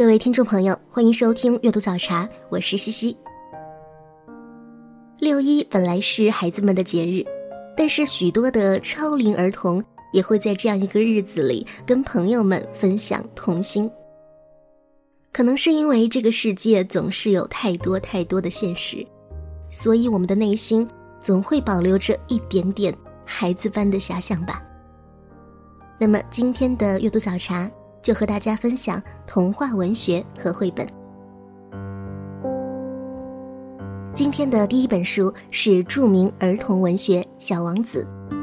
各位听众朋友，欢迎收听阅读早茶，我是西西。六一本来是孩子们的节日，但是许多的超龄儿童也会在这样一个日子里跟朋友们分享童心。可能是因为这个世界总是有太多太多的现实，所以我们的内心总会保留着一点点孩子般的遐想吧。那么今天的阅读早茶。就和大家分享童话文学和绘本。今天的第一本书是著名儿童文学《小王子》。《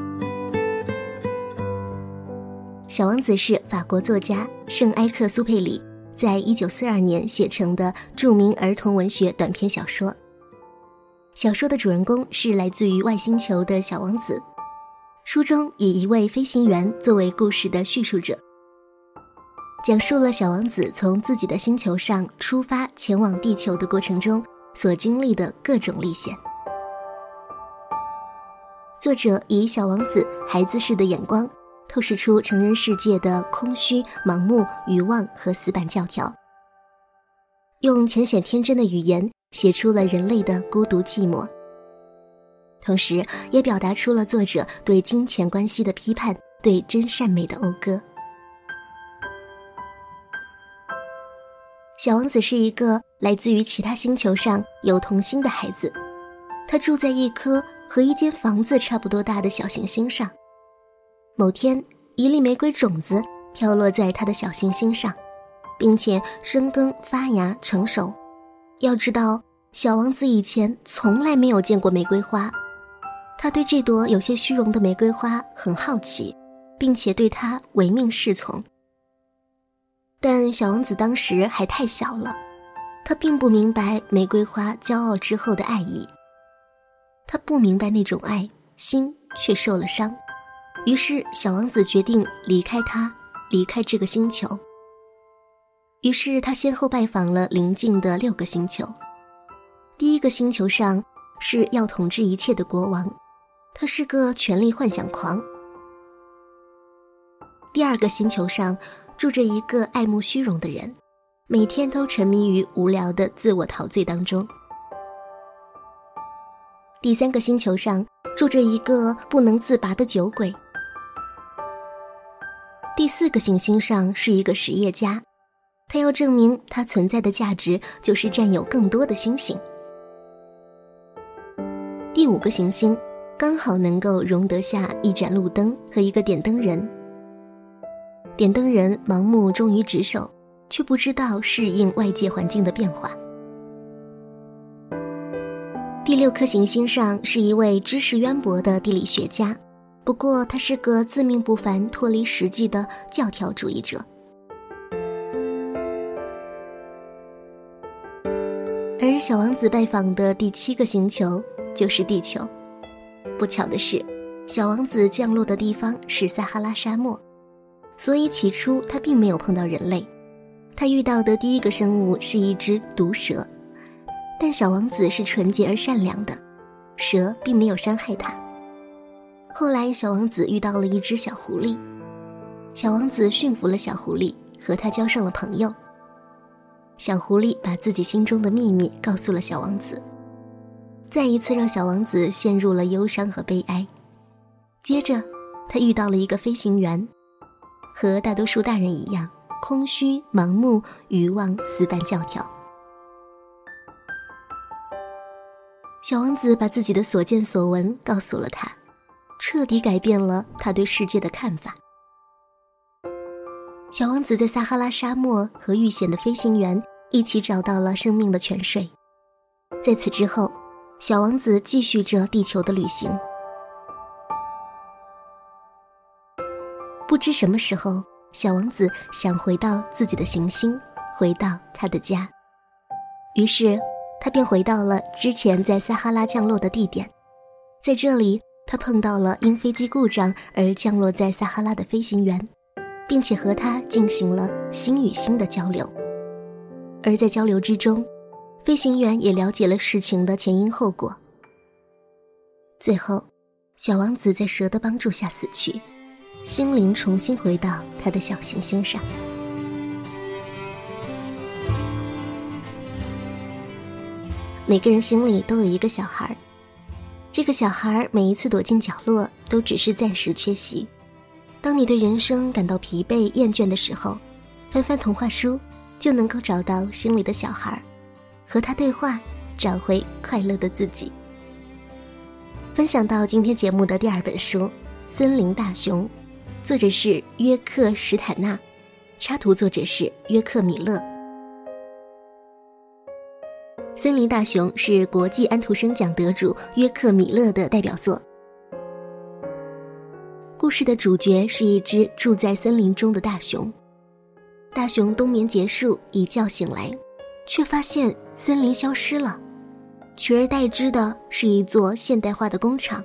小王子》是法国作家圣埃克苏佩里在一九四二年写成的著名儿童文学短篇小说。小说的主人公是来自于外星球的小王子，书中以一位飞行员作为故事的叙述者。讲述了小王子从自己的星球上出发前往地球的过程中所经历的各种历险。作者以小王子孩子式的眼光，透视出成人世界的空虚、盲目、欲望和死板教条，用浅显天真的语言写出了人类的孤独寂寞，同时也表达出了作者对金钱关系的批判，对真善美的讴歌。小王子是一个来自于其他星球上有童心的孩子，他住在一颗和一间房子差不多大的小行星上。某天，一粒玫瑰种子飘落在他的小行星上，并且生根发芽成熟。要知道，小王子以前从来没有见过玫瑰花，他对这朵有些虚荣的玫瑰花很好奇，并且对它唯命是从。但小王子当时还太小了，他并不明白玫瑰花骄傲之后的爱意。他不明白那种爱，心却受了伤。于是，小王子决定离开他，离开这个星球。于是，他先后拜访了邻近的六个星球。第一个星球上是要统治一切的国王，他是个权力幻想狂。第二个星球上。住着一个爱慕虚荣的人，每天都沉迷于无聊的自我陶醉当中。第三个星球上住着一个不能自拔的酒鬼。第四个行星上是一个实业家，他要证明他存在的价值就是占有更多的星星。第五个行星刚好能够容得下一盏路灯和一个点灯人。点灯人盲目忠于职守，却不知道适应外界环境的变化。第六颗行星上是一位知识渊博的地理学家，不过他是个自命不凡、脱离实际的教条主义者。而小王子拜访的第七个星球就是地球。不巧的是，小王子降落的地方是撒哈拉沙漠。所以起初他并没有碰到人类，他遇到的第一个生物是一只毒蛇，但小王子是纯洁而善良的，蛇并没有伤害他。后来小王子遇到了一只小狐狸，小王子驯服了小狐狸，和他交上了朋友。小狐狸把自己心中的秘密告诉了小王子，再一次让小王子陷入了忧伤和悲哀。接着，他遇到了一个飞行员。和大多数大人一样，空虚、盲目、欲望、死板教条。小王子把自己的所见所闻告诉了他，彻底改变了他对世界的看法。小王子在撒哈拉沙漠和遇险的飞行员一起找到了生命的泉水。在此之后，小王子继续着地球的旅行。不知什么时候，小王子想回到自己的行星，回到他的家。于是，他便回到了之前在撒哈拉降落的地点。在这里，他碰到了因飞机故障而降落在撒哈拉的飞行员，并且和他进行了心与心的交流。而在交流之中，飞行员也了解了事情的前因后果。最后，小王子在蛇的帮助下死去，心灵重新回到他的小行星上。每个人心里都有一个小孩这个小孩每一次躲进角落，都只是暂时缺席。当你对人生感到疲惫厌倦的时候，翻翻童话书，就能够找到心里的小孩和他对话，找回快乐的自己。分享到今天节目的第二本书《森林大熊》，作者是约克·史坦纳，插图作者是约克·米勒。《森林大熊》是国际安徒生奖得主约克·米勒的代表作。故事的主角是一只住在森林中的大熊。大熊冬眠结束，一觉醒来。却发现森林消失了，取而代之的是一座现代化的工厂。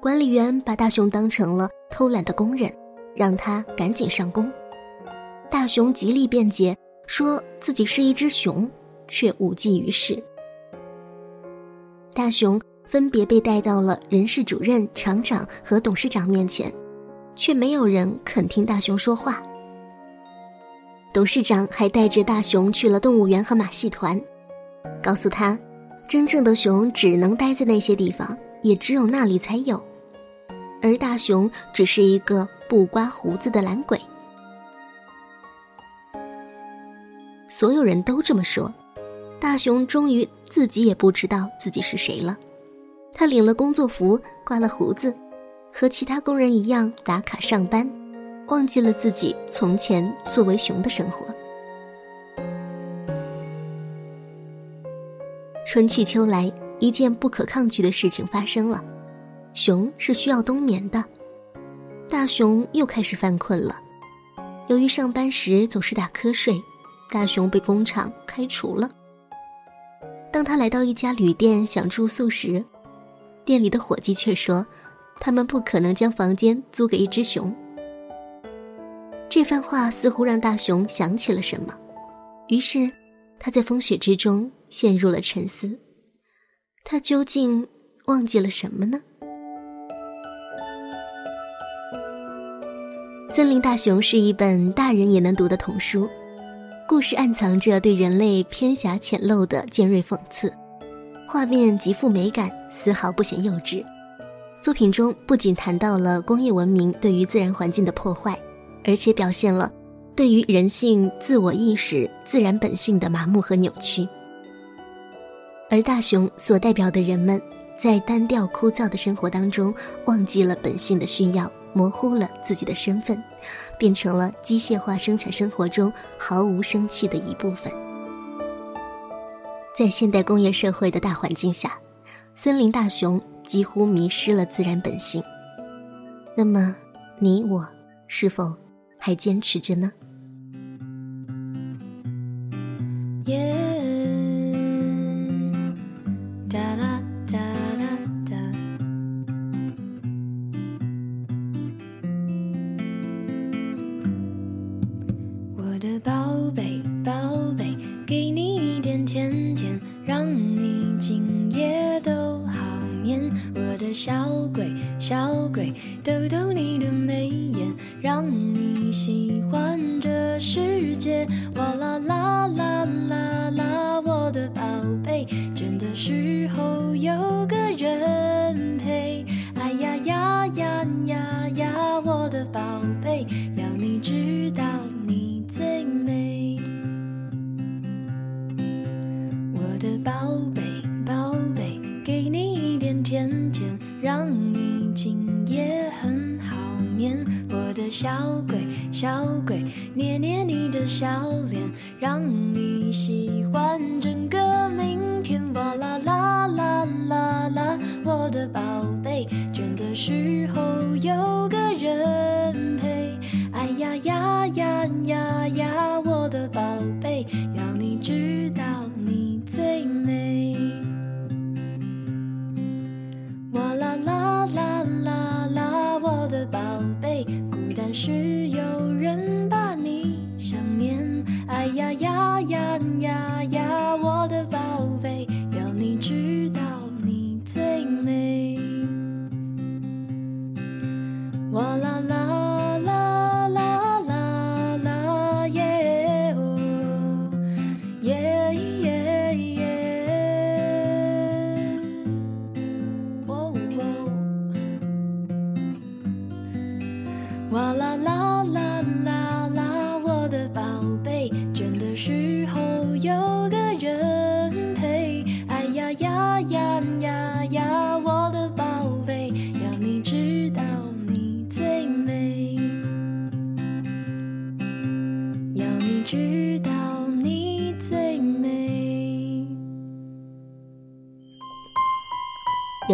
管理员把大熊当成了偷懒的工人，让他赶紧上工。大熊极力辩解，说自己是一只熊，却无济于事。大熊分别被带到了人事主任、厂长和董事长面前，却没有人肯听大熊说话。董事长还带着大熊去了动物园和马戏团，告诉他，真正的熊只能待在那些地方，也只有那里才有，而大熊只是一个不刮胡子的懒鬼。所有人都这么说，大熊终于自己也不知道自己是谁了。他领了工作服，刮了胡子，和其他工人一样打卡上班。忘记了自己从前作为熊的生活。春去秋来，一件不可抗拒的事情发生了：熊是需要冬眠的。大熊又开始犯困了。由于上班时总是打瞌睡，大熊被工厂开除了。当他来到一家旅店想住宿时，店里的伙计却说，他们不可能将房间租给一只熊。这番话似乎让大熊想起了什么，于是他在风雪之中陷入了沉思。他究竟忘记了什么呢？《森林大熊》是一本大人也能读的童书，故事暗藏着对人类偏狭浅陋的尖锐讽刺，画面极富美感，丝毫不显幼稚。作品中不仅谈到了工业文明对于自然环境的破坏。而且表现了对于人性自我意识、自然本性的麻木和扭曲，而大熊所代表的人们，在单调枯燥的生活当中，忘记了本性的需要，模糊了自己的身份，变成了机械化生产生活中毫无生气的一部分。在现代工业社会的大环境下，森林大熊几乎迷失了自然本性。那么，你我是否？还坚持着呢。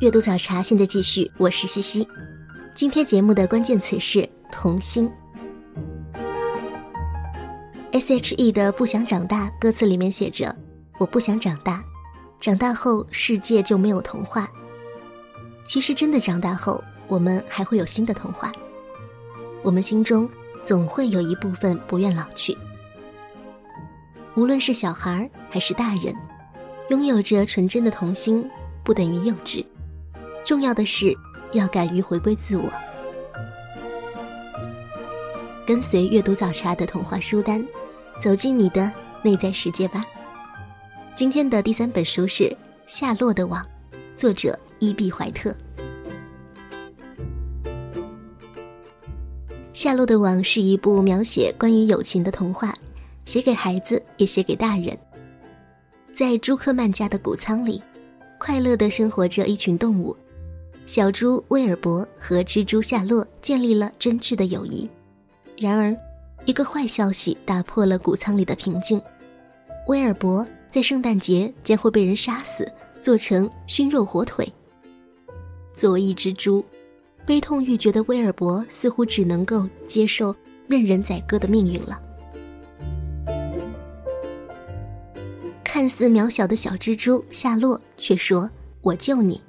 阅读早茶现在继续，我是西西。今天节目的关键词是童心。S.H.E 的《不想长大》歌词里面写着：“我不想长大，长大后世界就没有童话。”其实真的长大后，我们还会有新的童话。我们心中总会有一部分不愿老去。无论是小孩还是大人，拥有着纯真的童心，不等于幼稚。重要的是要敢于回归自我，跟随阅读早茶的童话书单，走进你的内在世界吧。今天的第三本书是《夏洛的网》，作者伊碧怀特。《夏洛的网》是一部描写关于友情的童话，写给孩子，也写给大人。在朱克曼家的谷仓里，快乐地生活着一群动物。小猪威尔伯和蜘蛛夏洛建立了真挚的友谊。然而，一个坏消息打破了谷仓里的平静：威尔伯在圣诞节将会被人杀死，做成熏肉火腿。作为一只猪，悲痛欲绝的威尔伯似乎只能够接受任人宰割的命运了。看似渺小的小蜘蛛夏洛却说：“我救你。”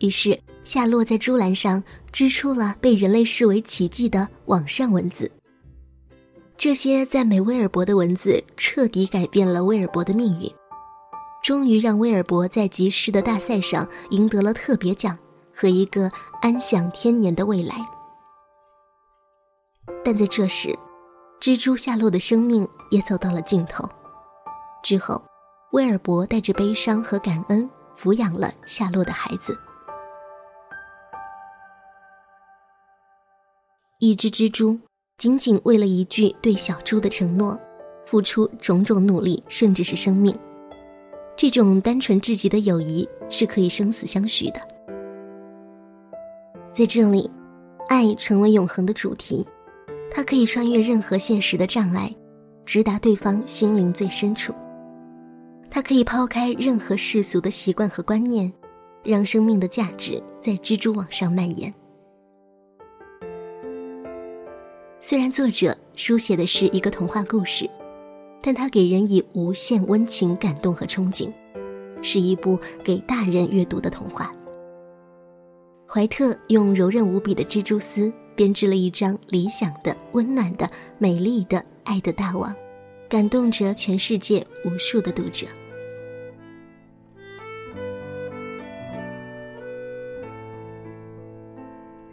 于是，夏洛在猪栏上织出了被人类视为奇迹的网上文字。这些赞美威尔伯的文字彻底改变了威尔伯的命运，终于让威尔伯在集市的大赛上赢得了特别奖和一个安享天年的未来。但在这时，蜘蛛夏洛的生命也走到了尽头。之后，威尔伯带着悲伤和感恩抚养了夏洛的孩子。一只蜘蛛仅仅为了一句对小猪的承诺，付出种种努力，甚至是生命。这种单纯至极的友谊是可以生死相许的。在这里，爱成为永恒的主题，它可以穿越任何现实的障碍，直达对方心灵最深处。它可以抛开任何世俗的习惯和观念，让生命的价值在蜘蛛网上蔓延。虽然作者书写的是一个童话故事，但它给人以无限温情、感动和憧憬，是一部给大人阅读的童话。怀特用柔韧无比的蜘蛛丝编织了一张理想的、温暖的、美丽的爱的大网，感动着全世界无数的读者。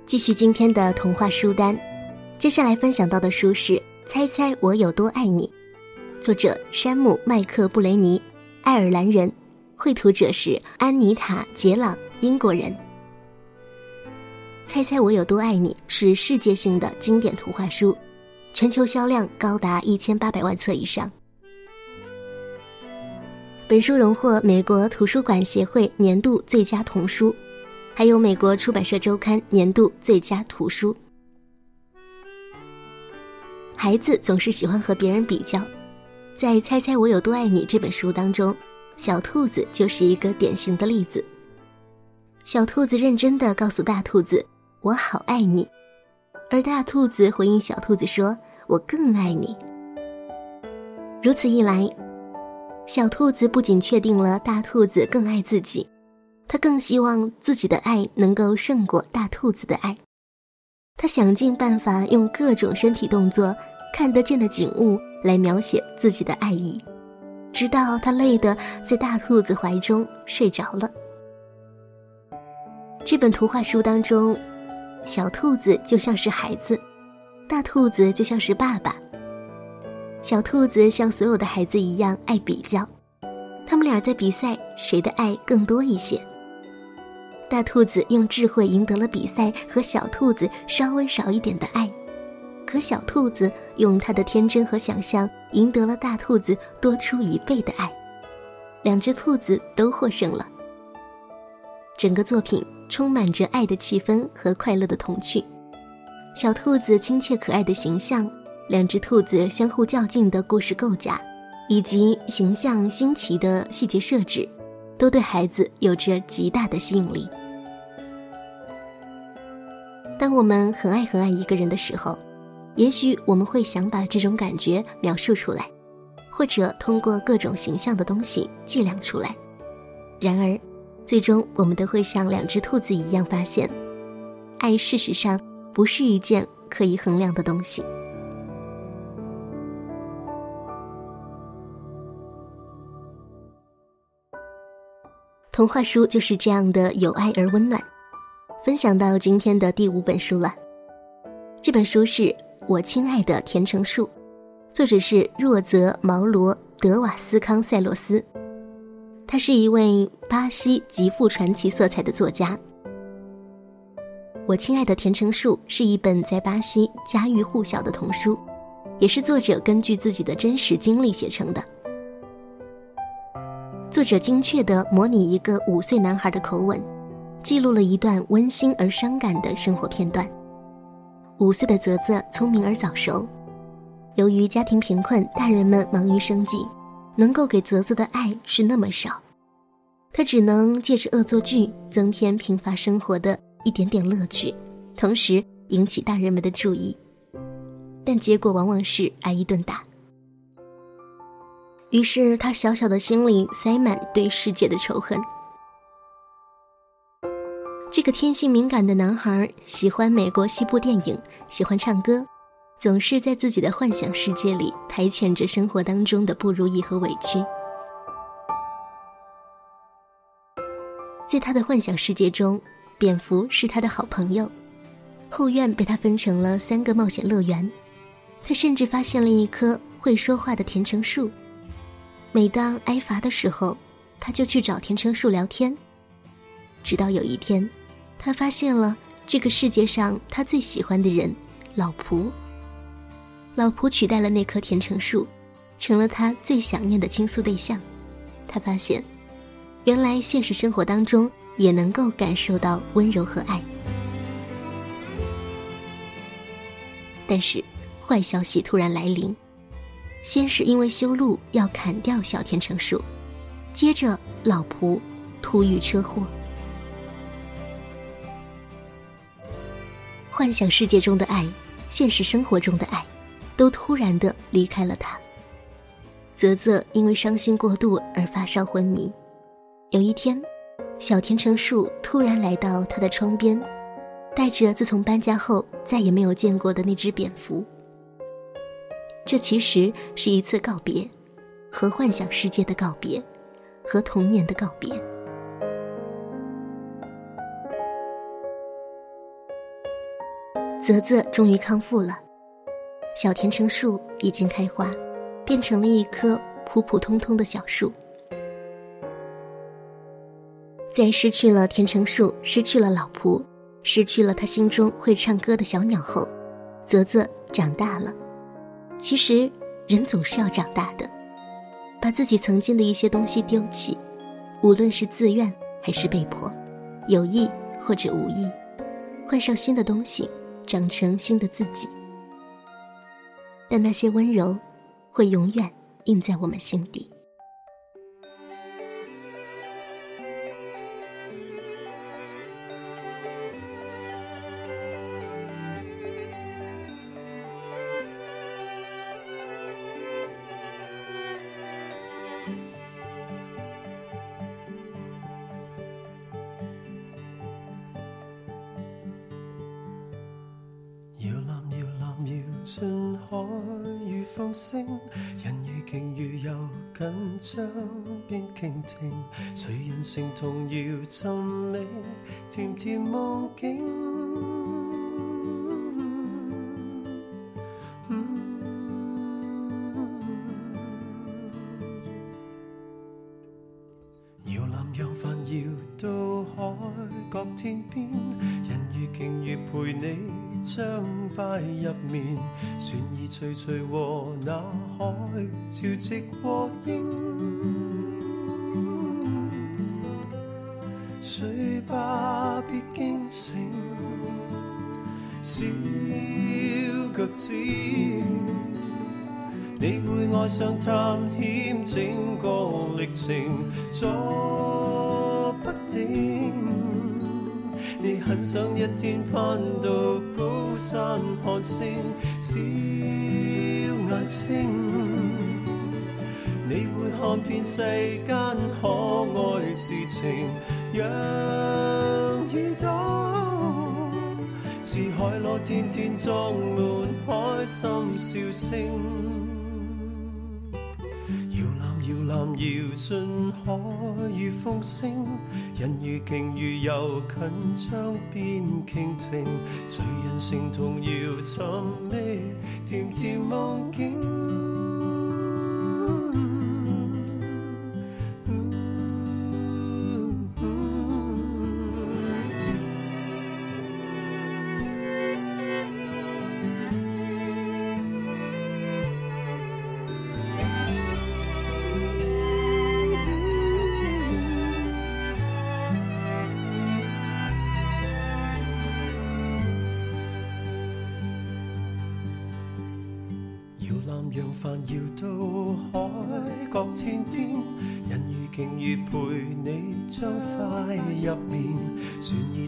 继续今天的童话书单。接下来分享到的书是《猜猜我有多爱你》，作者山姆·麦克布雷尼，爱尔兰人，绘图者是安妮塔·杰朗，英国人。《猜猜我有多爱你》是世界性的经典图画书，全球销量高达一千八百万册以上。本书荣获美国图书馆协会年度最佳童书，还有美国出版社周刊年度最佳图书。孩子总是喜欢和别人比较，在《猜猜我有多爱你》这本书当中，小兔子就是一个典型的例子。小兔子认真的告诉大兔子：“我好爱你。”而大兔子回应小兔子说：“我更爱你。”如此一来。小兔子不仅确定了大兔子更爱自己，它更希望自己的爱能够胜过大兔子的爱。他想尽办法用各种身体动作、看得见的景物来描写自己的爱意，直到他累得在大兔子怀中睡着了。这本图画书当中，小兔子就像是孩子，大兔子就像是爸爸。小兔子像所有的孩子一样爱比较，他们俩在比赛谁的爱更多一些。大兔子用智慧赢得了比赛和小兔子稍微少一点的爱，可小兔子用它的天真和想象赢得了大兔子多出一倍的爱，两只兔子都获胜了。整个作品充满着爱的气氛和快乐的童趣，小兔子亲切可爱的形象。两只兔子相互较劲的故事构架，以及形象新奇的细节设置，都对孩子有着极大的吸引力。当我们很爱很爱一个人的时候，也许我们会想把这种感觉描述出来，或者通过各种形象的东西计量出来。然而，最终我们都会像两只兔子一样发现，爱事实上不是一件可以衡量的东西。童话书就是这样的有爱而温暖。分享到今天的第五本书了，这本书是我亲爱的甜橙树，作者是若泽毛罗德瓦斯康塞洛斯，他是一位巴西极富传奇色彩的作家。我亲爱的甜橙树是一本在巴西家喻户晓的童书，也是作者根据自己的真实经历写成的。作者精确地模拟一个五岁男孩的口吻，记录了一段温馨而伤感的生活片段。五岁的泽泽聪明而早熟，由于家庭贫困，大人们忙于生计，能够给泽泽的爱是那么少，他只能借着恶作剧增添贫乏生活的一点点乐趣，同时引起大人们的注意，但结果往往是挨一顿打。于是，他小小的心里塞满对世界的仇恨。这个天性敏感的男孩喜欢美国西部电影，喜欢唱歌，总是在自己的幻想世界里排遣着生活当中的不如意和委屈。在他的幻想世界中，蝙蝠是他的好朋友，后院被他分成了三个冒险乐园，他甚至发现了一棵会说话的甜橙树。每当挨罚的时候，他就去找甜橙树聊天。直到有一天，他发现了这个世界上他最喜欢的人——老蒲。老蒲取代了那棵甜橙树，成了他最想念的倾诉对象。他发现，原来现实生活当中也能够感受到温柔和爱。但是，坏消息突然来临。先是因为修路要砍掉小甜橙树，接着老仆突遇车祸。幻想世界中的爱，现实生活中的爱，都突然的离开了他。泽泽因为伤心过度而发烧昏迷。有一天，小甜橙树突然来到他的窗边，带着自从搬家后再也没有见过的那只蝙蝠。这其实是一次告别，和幻想世界的告别，和童年的告别。泽泽终于康复了，小甜橙树已经开花，变成了一棵普普通通的小树。在失去了甜橙树，失去了老仆，失去了他心中会唱歌的小鸟后，泽泽长大了。其实，人总是要长大的，把自己曾经的一些东西丢弃，无论是自愿还是被迫，有意或者无意，换上新的东西，长成新的自己。但那些温柔，会永远印在我们心底。海与风声，人如鯨鱼游紧张边倾听，谁人成同摇寻觅甜甜梦境？摇篮扬帆摇到海角天边，人如鲸鱼陪你。将快入眠，徐徐和那海潮汐和应，睡吧别惊醒，小脚趾，你会爱上探险整个历程，坐不定。很想一天攀到高。山看星，小眼睛，你会看遍世间可爱事情。让耳朵似海螺，天天装满开心笑声。摇篮摇进海与风声，人如鲸鱼游近窗边倾听，谁人成同摇寻觅甜甜梦境。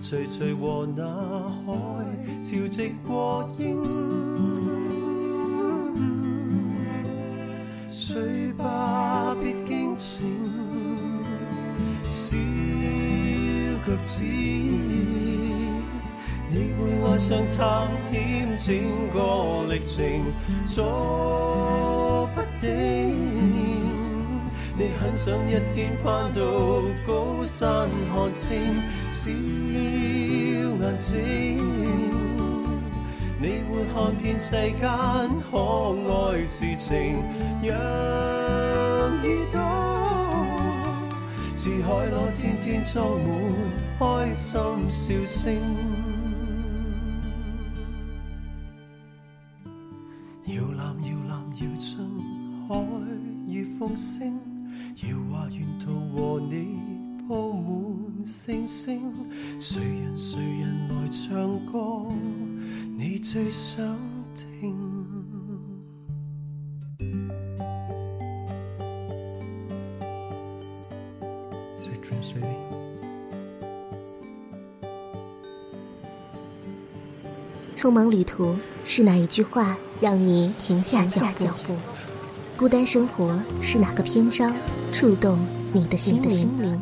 徐徐和那海潮汐和应，睡吧别惊醒，小脚趾。你会爱上探险整个历程，坐不定。你很想一天攀到高山看星，小眼睛。你会看遍世间可爱事情，让耳朵似海螺，天天装满开心笑声。摇篮，摇篮，摇进海与风声星星，谁人谁人来唱歌？你最想听。匆忙旅途是哪一句话让你停下脚步？孤单生活是哪个篇章触动你的心灵？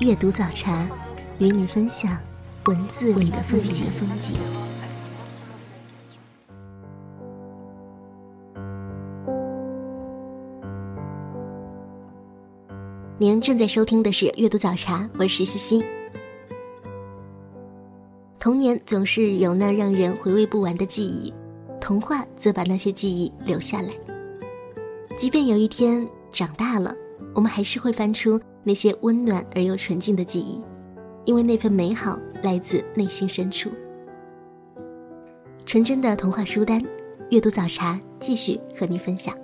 阅读早茶，与你分享文字里的风景。风景您正在收听的是阅读早茶，我是西西。童年总是有那让人回味不完的记忆。童话则把那些记忆留下来。即便有一天长大了，我们还是会翻出那些温暖而又纯净的记忆，因为那份美好来自内心深处。纯真的童话书单，阅读早茶继续和你分享。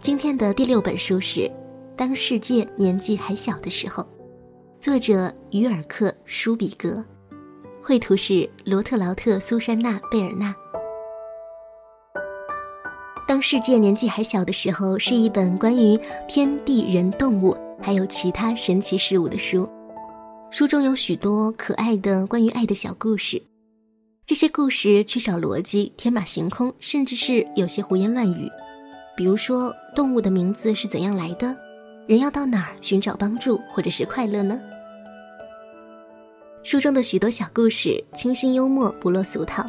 今天的第六本书是《当世界年纪还小的时候》，作者于尔克·舒比格，绘图是罗特劳特·苏珊娜·贝尔纳。当世界年纪还小的时候，是一本关于天地人、动物还有其他神奇事物的书。书中有许多可爱的关于爱的小故事，这些故事缺少逻辑，天马行空，甚至是有些胡言乱语。比如说，动物的名字是怎样来的？人要到哪儿寻找帮助或者是快乐呢？书中的许多小故事清新幽默，不落俗套。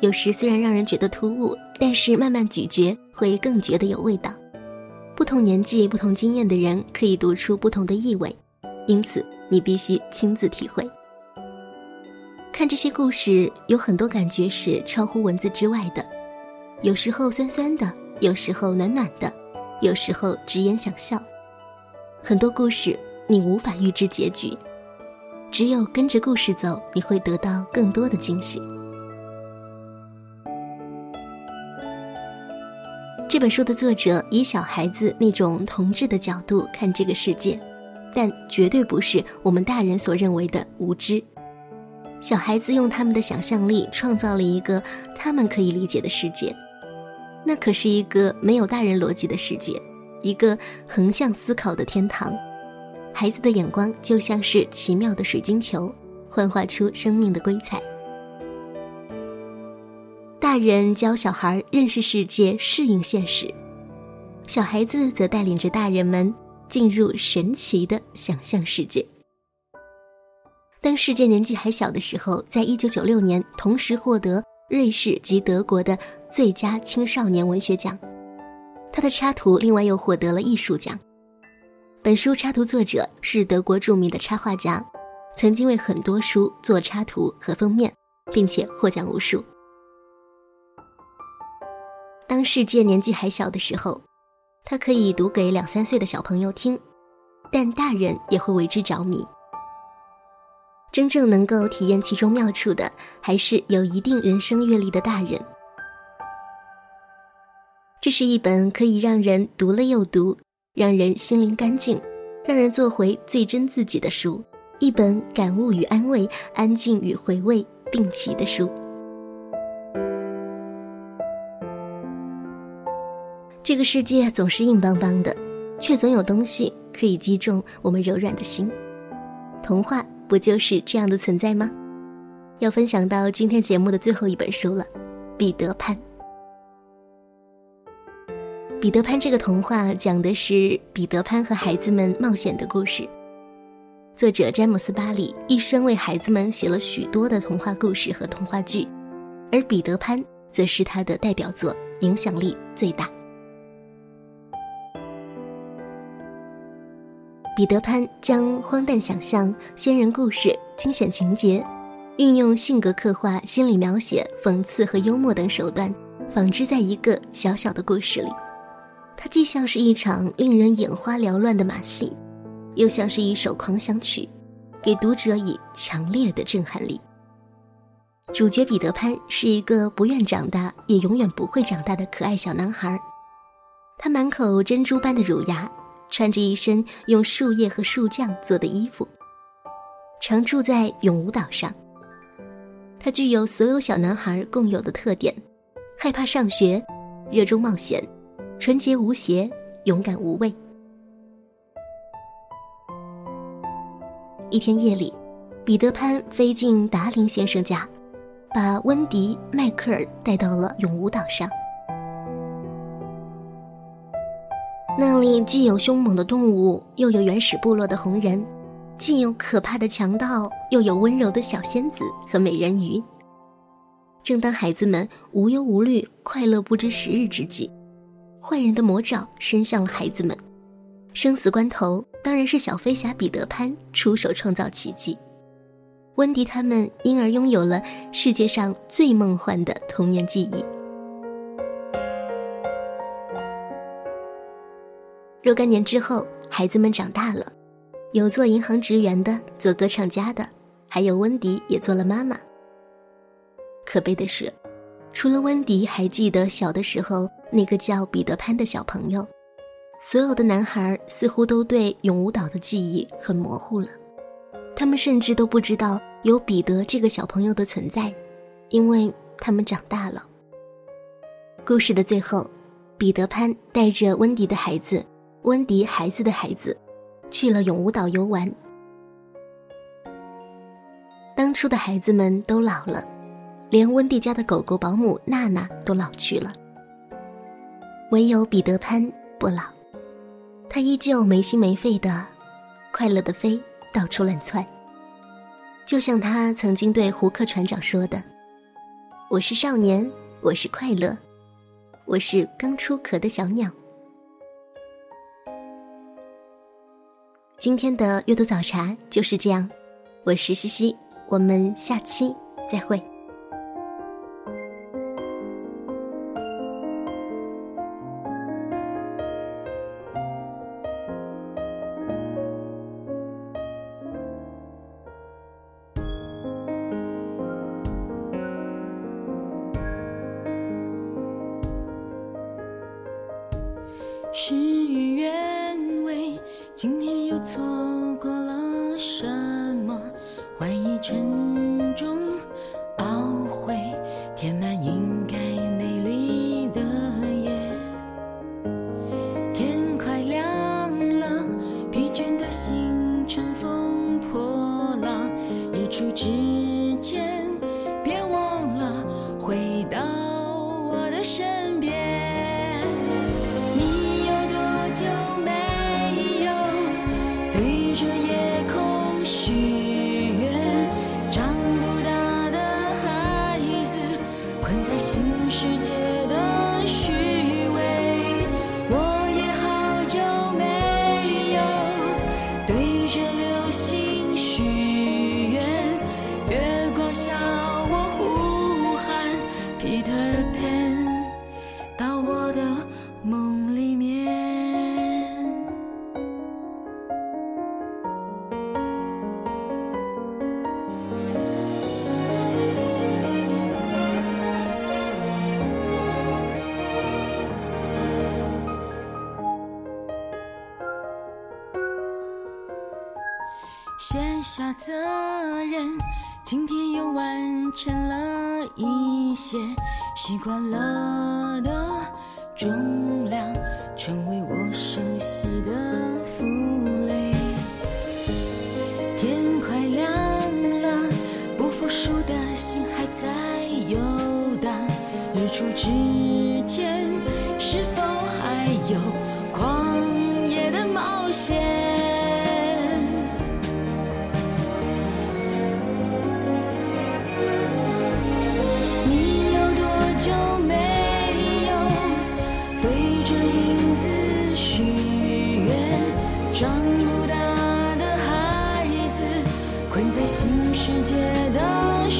有时虽然让人觉得突兀，但是慢慢咀嚼会更觉得有味道。不同年纪、不同经验的人可以读出不同的意味，因此你必须亲自体会。看这些故事，有很多感觉是超乎文字之外的，有时候酸酸的，有时候暖暖的，有时候直言想笑。很多故事你无法预知结局，只有跟着故事走，你会得到更多的惊喜。这本书的作者以小孩子那种童稚的角度看这个世界，但绝对不是我们大人所认为的无知。小孩子用他们的想象力创造了一个他们可以理解的世界，那可是一个没有大人逻辑的世界，一个横向思考的天堂。孩子的眼光就像是奇妙的水晶球，幻化出生命的瑰彩。大人教小孩认识世界、适应现实，小孩子则带领着大人们进入神奇的想象世界。当世界年纪还小的时候，在一九九六年同时获得瑞士及德国的最佳青少年文学奖。他的插图另外又获得了艺术奖。本书插图作者是德国著名的插画家，曾经为很多书做插图和封面，并且获奖无数。当世界年纪还小的时候，他可以读给两三岁的小朋友听，但大人也会为之着迷。真正能够体验其中妙处的，还是有一定人生阅历的大人。这是一本可以让人读了又读，让人心灵干净，让人做回最真自己的书，一本感悟与安慰、安静与回味并齐的书。这个世界总是硬邦邦的，却总有东西可以击中我们柔软的心。童话不就是这样的存在吗？要分享到今天节目的最后一本书了，《彼得潘》。《彼得潘》这个童话讲的是彼得潘和孩子们冒险的故事。作者詹姆斯·巴里一生为孩子们写了许多的童话故事和童话剧，而《彼得潘》则是他的代表作，影响力最大。彼得潘将荒诞想象、仙人故事、惊险情节，运用性格刻画、心理描写、讽刺和幽默等手段，仿制在一个小小的故事里。它既像是一场令人眼花缭乱的马戏，又像是一首狂想曲，给读者以强烈的震撼力。主角彼得潘是一个不愿长大，也永远不会长大的可爱小男孩，他满口珍珠般的乳牙。穿着一身用树叶和树浆做的衣服，常住在永无岛上。他具有所有小男孩共有的特点：害怕上学，热衷冒险，纯洁无邪，勇敢无畏。一天夜里，彼得潘飞进达林先生家，把温迪·迈克尔带到了永无岛上。那里既有凶猛的动物，又有原始部落的红人，既有可怕的强盗，又有温柔的小仙子和美人鱼。正当孩子们无忧无虑、快乐不知时日之际，坏人的魔爪伸向了孩子们。生死关头，当然是小飞侠彼得潘出手创造奇迹。温迪他们因而拥有了世界上最梦幻的童年记忆。若干年之后，孩子们长大了，有做银行职员的，做歌唱家的，还有温迪也做了妈妈。可悲的是，除了温迪还记得小的时候那个叫彼得潘的小朋友，所有的男孩似乎都对永舞蹈的记忆很模糊了。他们甚至都不知道有彼得这个小朋友的存在，因为他们长大了。故事的最后，彼得潘带着温迪的孩子，温迪孩子的孩子，去了永无岛游玩。当初的孩子们都老了，连温迪家的狗狗保姆娜娜都老去了，唯有彼得潘不老，他依旧没心没肺的，快乐的飞，到处乱窜。就像他曾经对胡克船长说的：“我是少年，我是快乐。”我是刚出壳的小鸟。今天的阅读早茶就是这样，我是西西，我们下期再会。出之卸下责任，今天又完成了一些习惯了的重量，成为我熟悉的负累。天快亮了，不服输的心还在游荡。日出之前，新世界的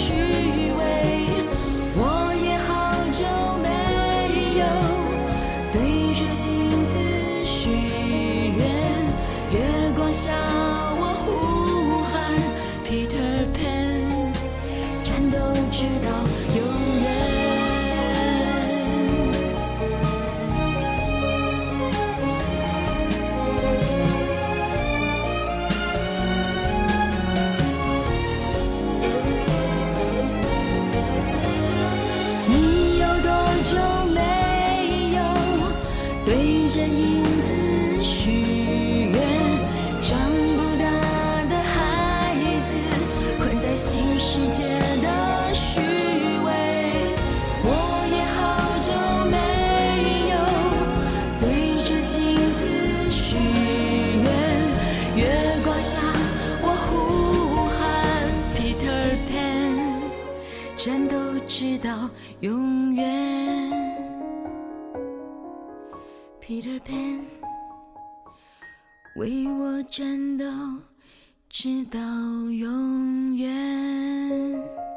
，Peter Pan，为我战斗直到永远。